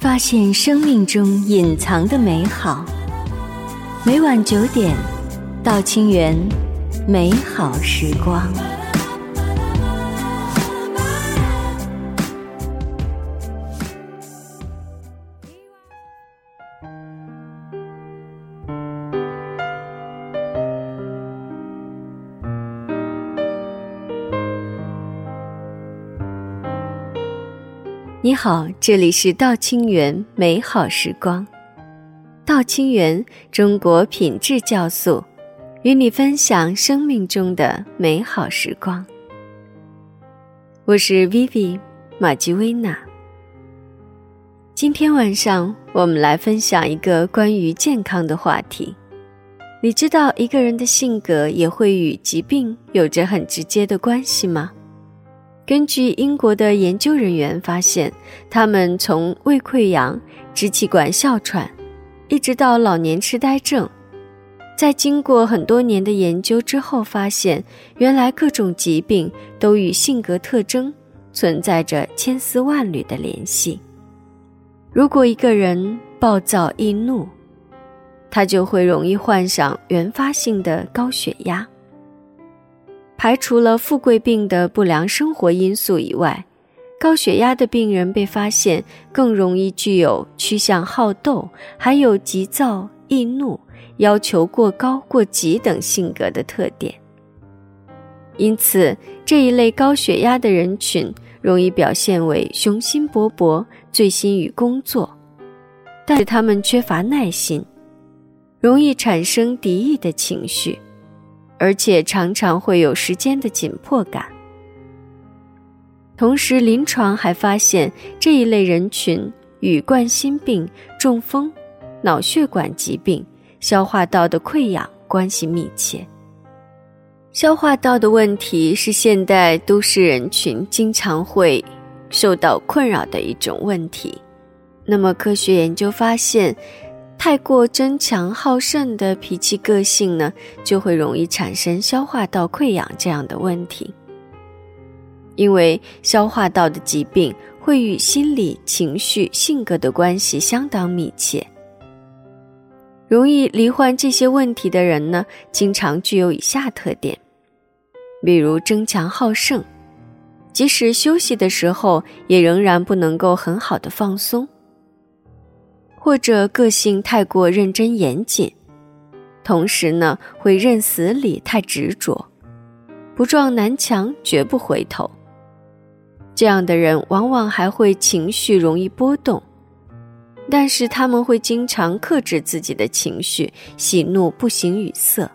发现生命中隐藏的美好。每晚九点，到清源，美好时光。你好，这里是道清源美好时光。道清源，中国品质酵素，与你分享生命中的美好时光。我是 Vivi 马吉薇娜。今天晚上我们来分享一个关于健康的话题。你知道一个人的性格也会与疾病有着很直接的关系吗？根据英国的研究人员发现，他们从胃溃疡、支气管哮喘，一直到老年痴呆症，在经过很多年的研究之后，发现原来各种疾病都与性格特征存在着千丝万缕的联系。如果一个人暴躁易怒，他就会容易患上原发性的高血压。排除了富贵病的不良生活因素以外，高血压的病人被发现更容易具有趋向好斗，还有急躁易怒、要求过高过急等性格的特点。因此，这一类高血压的人群容易表现为雄心勃勃、醉心于工作，但是他们缺乏耐心，容易产生敌意的情绪。而且常常会有时间的紧迫感。同时，临床还发现这一类人群与冠心病、中风、脑血管疾病、消化道的溃疡关系密切。消化道的问题是现代都市人群经常会受到困扰的一种问题。那么，科学研究发现。太过争强好胜的脾气个性呢，就会容易产生消化道溃疡这样的问题。因为消化道的疾病会与心理、情绪、性格的关系相当密切。容易罹患这些问题的人呢，经常具有以下特点：比如争强好胜，即使休息的时候，也仍然不能够很好的放松。或者个性太过认真严谨，同时呢会认死理太执着，不撞南墙绝不回头。这样的人往往还会情绪容易波动，但是他们会经常克制自己的情绪，喜怒不形于色。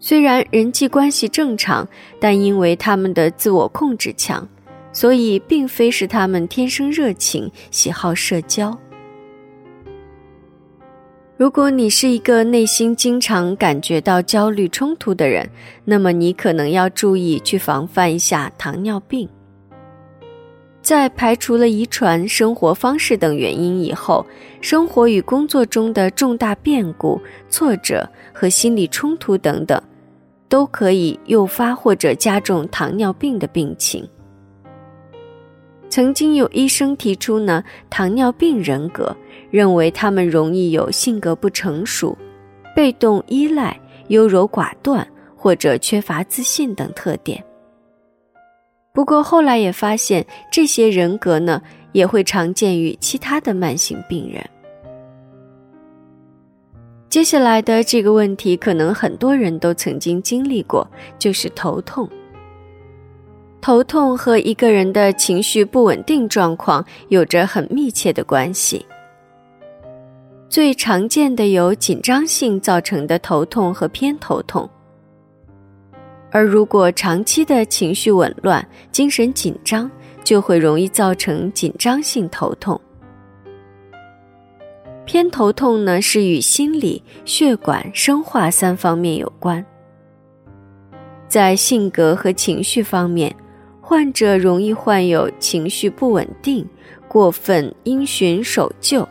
虽然人际关系正常，但因为他们的自我控制强，所以并非是他们天生热情，喜好社交。如果你是一个内心经常感觉到焦虑冲突的人，那么你可能要注意去防范一下糖尿病。在排除了遗传、生活方式等原因以后，生活与工作中的重大变故、挫折和心理冲突等等，都可以诱发或者加重糖尿病的病情。曾经有医生提出呢，糖尿病人格。认为他们容易有性格不成熟、被动依赖、优柔寡断或者缺乏自信等特点。不过后来也发现，这些人格呢也会常见于其他的慢性病人。接下来的这个问题，可能很多人都曾经经历过，就是头痛。头痛和一个人的情绪不稳定状况有着很密切的关系。最常见的有紧张性造成的头痛和偏头痛，而如果长期的情绪紊乱、精神紧张，就会容易造成紧张性头痛。偏头痛呢，是与心理、血管、生化三方面有关。在性格和情绪方面，患者容易患有情绪不稳定、过分因循守旧。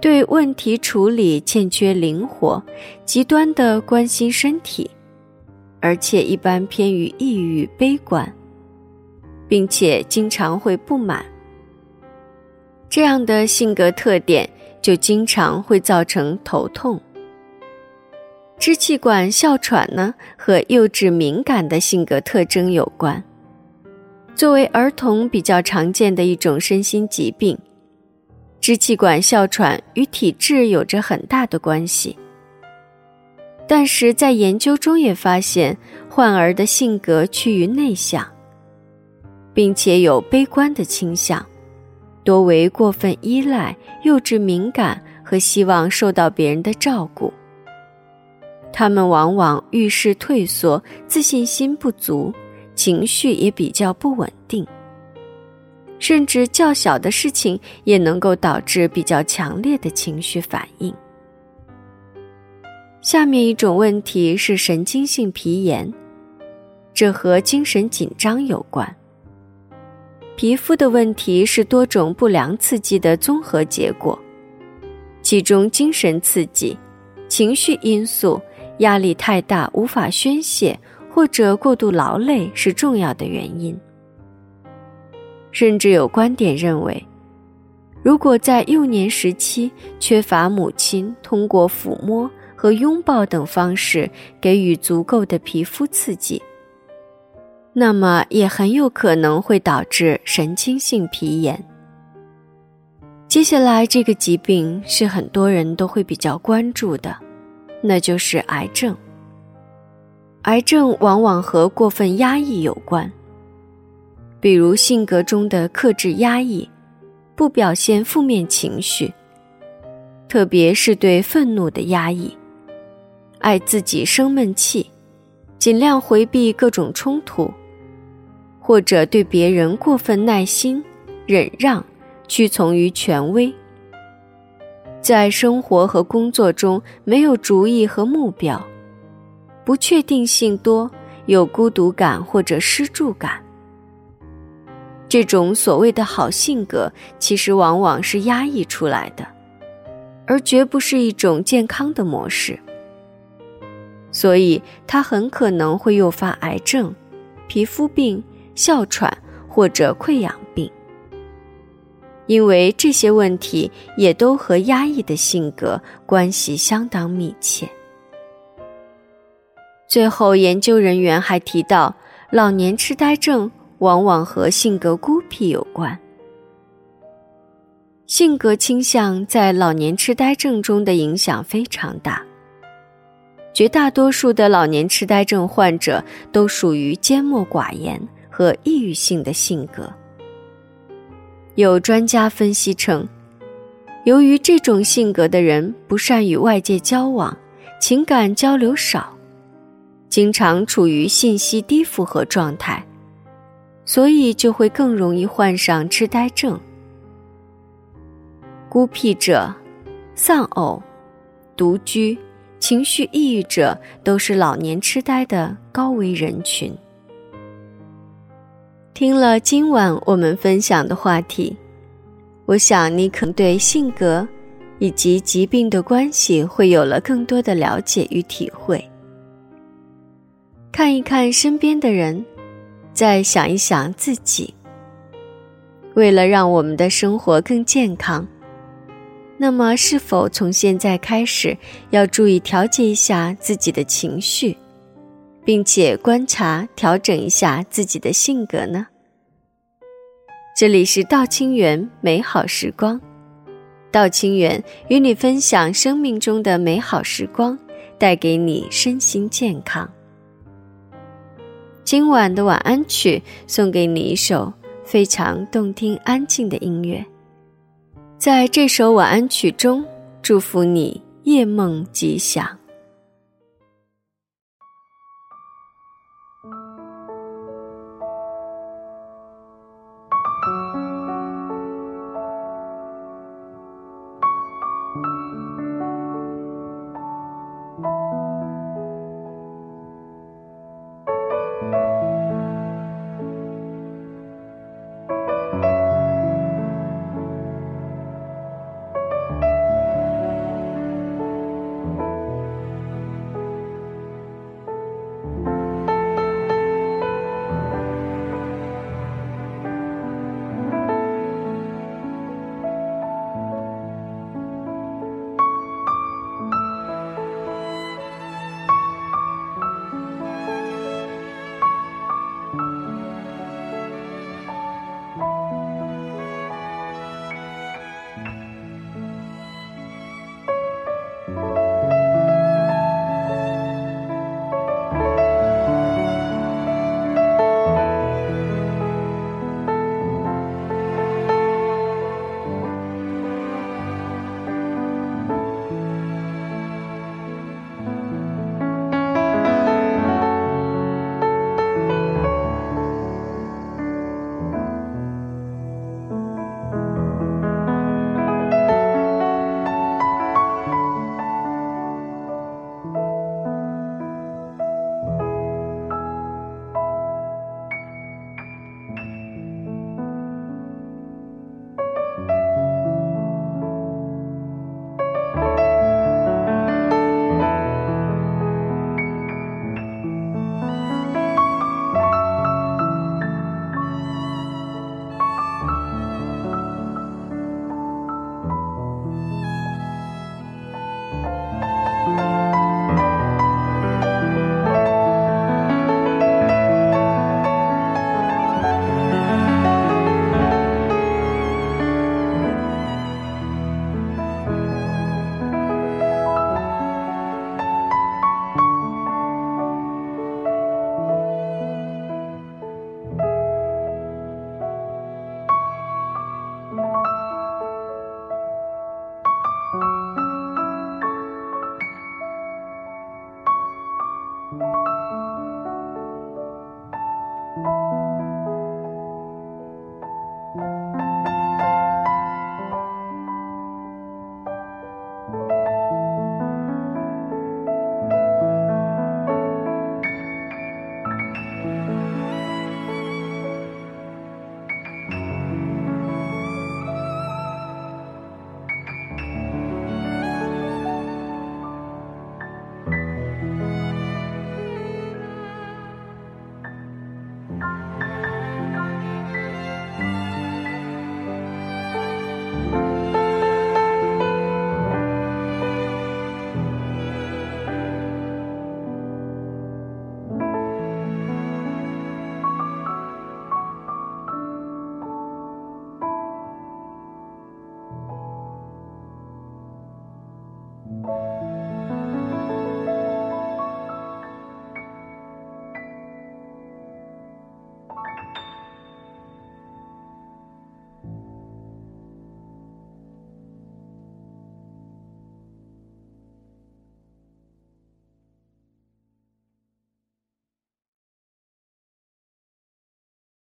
对问题处理欠缺灵活，极端的关心身体，而且一般偏于抑郁悲观，并且经常会不满。这样的性格特点就经常会造成头痛。支气管哮喘呢，和幼稚敏感的性格特征有关。作为儿童比较常见的一种身心疾病，支气管哮喘与体质有着很大的关系。但是在研究中也发现，患儿的性格趋于内向，并且有悲观的倾向，多为过分依赖、幼稚敏感和希望受到别人的照顾。他们往往遇事退缩，自信心不足。情绪也比较不稳定，甚至较小的事情也能够导致比较强烈的情绪反应。下面一种问题是神经性皮炎，这和精神紧张有关。皮肤的问题是多种不良刺激的综合结果，其中精神刺激、情绪因素、压力太大无法宣泄。或者过度劳累是重要的原因，甚至有观点认为，如果在幼年时期缺乏母亲通过抚摸和拥抱等方式给予足够的皮肤刺激，那么也很有可能会导致神经性皮炎。接下来，这个疾病是很多人都会比较关注的，那就是癌症。癌症往往和过分压抑有关，比如性格中的克制压抑，不表现负面情绪，特别是对愤怒的压抑，爱自己生闷气，尽量回避各种冲突，或者对别人过分耐心、忍让、屈从于权威，在生活和工作中没有主意和目标。不确定性多，有孤独感或者失助感。这种所谓的好性格，其实往往是压抑出来的，而绝不是一种健康的模式。所以，它很可能会诱发癌症、皮肤病、哮喘或者溃疡病，因为这些问题也都和压抑的性格关系相当密切。最后，研究人员还提到，老年痴呆症往往和性格孤僻有关。性格倾向在老年痴呆症中的影响非常大。绝大多数的老年痴呆症患者都属于缄默寡言和抑郁性的性格。有专家分析称，由于这种性格的人不善与外界交往，情感交流少。经常处于信息低负荷状态，所以就会更容易患上痴呆症。孤僻者、丧偶、独居、情绪抑郁者都是老年痴呆的高危人群。听了今晚我们分享的话题，我想你可能对性格以及疾病的关系会有了更多的了解与体会。看一看身边的人，再想一想自己。为了让我们的生活更健康，那么是否从现在开始要注意调节一下自己的情绪，并且观察调整一下自己的性格呢？这里是道清源美好时光，道清源与你分享生命中的美好时光，带给你身心健康。今晚的晚安曲送给你一首非常动听、安静的音乐。在这首晚安曲中，祝福你夜梦吉祥。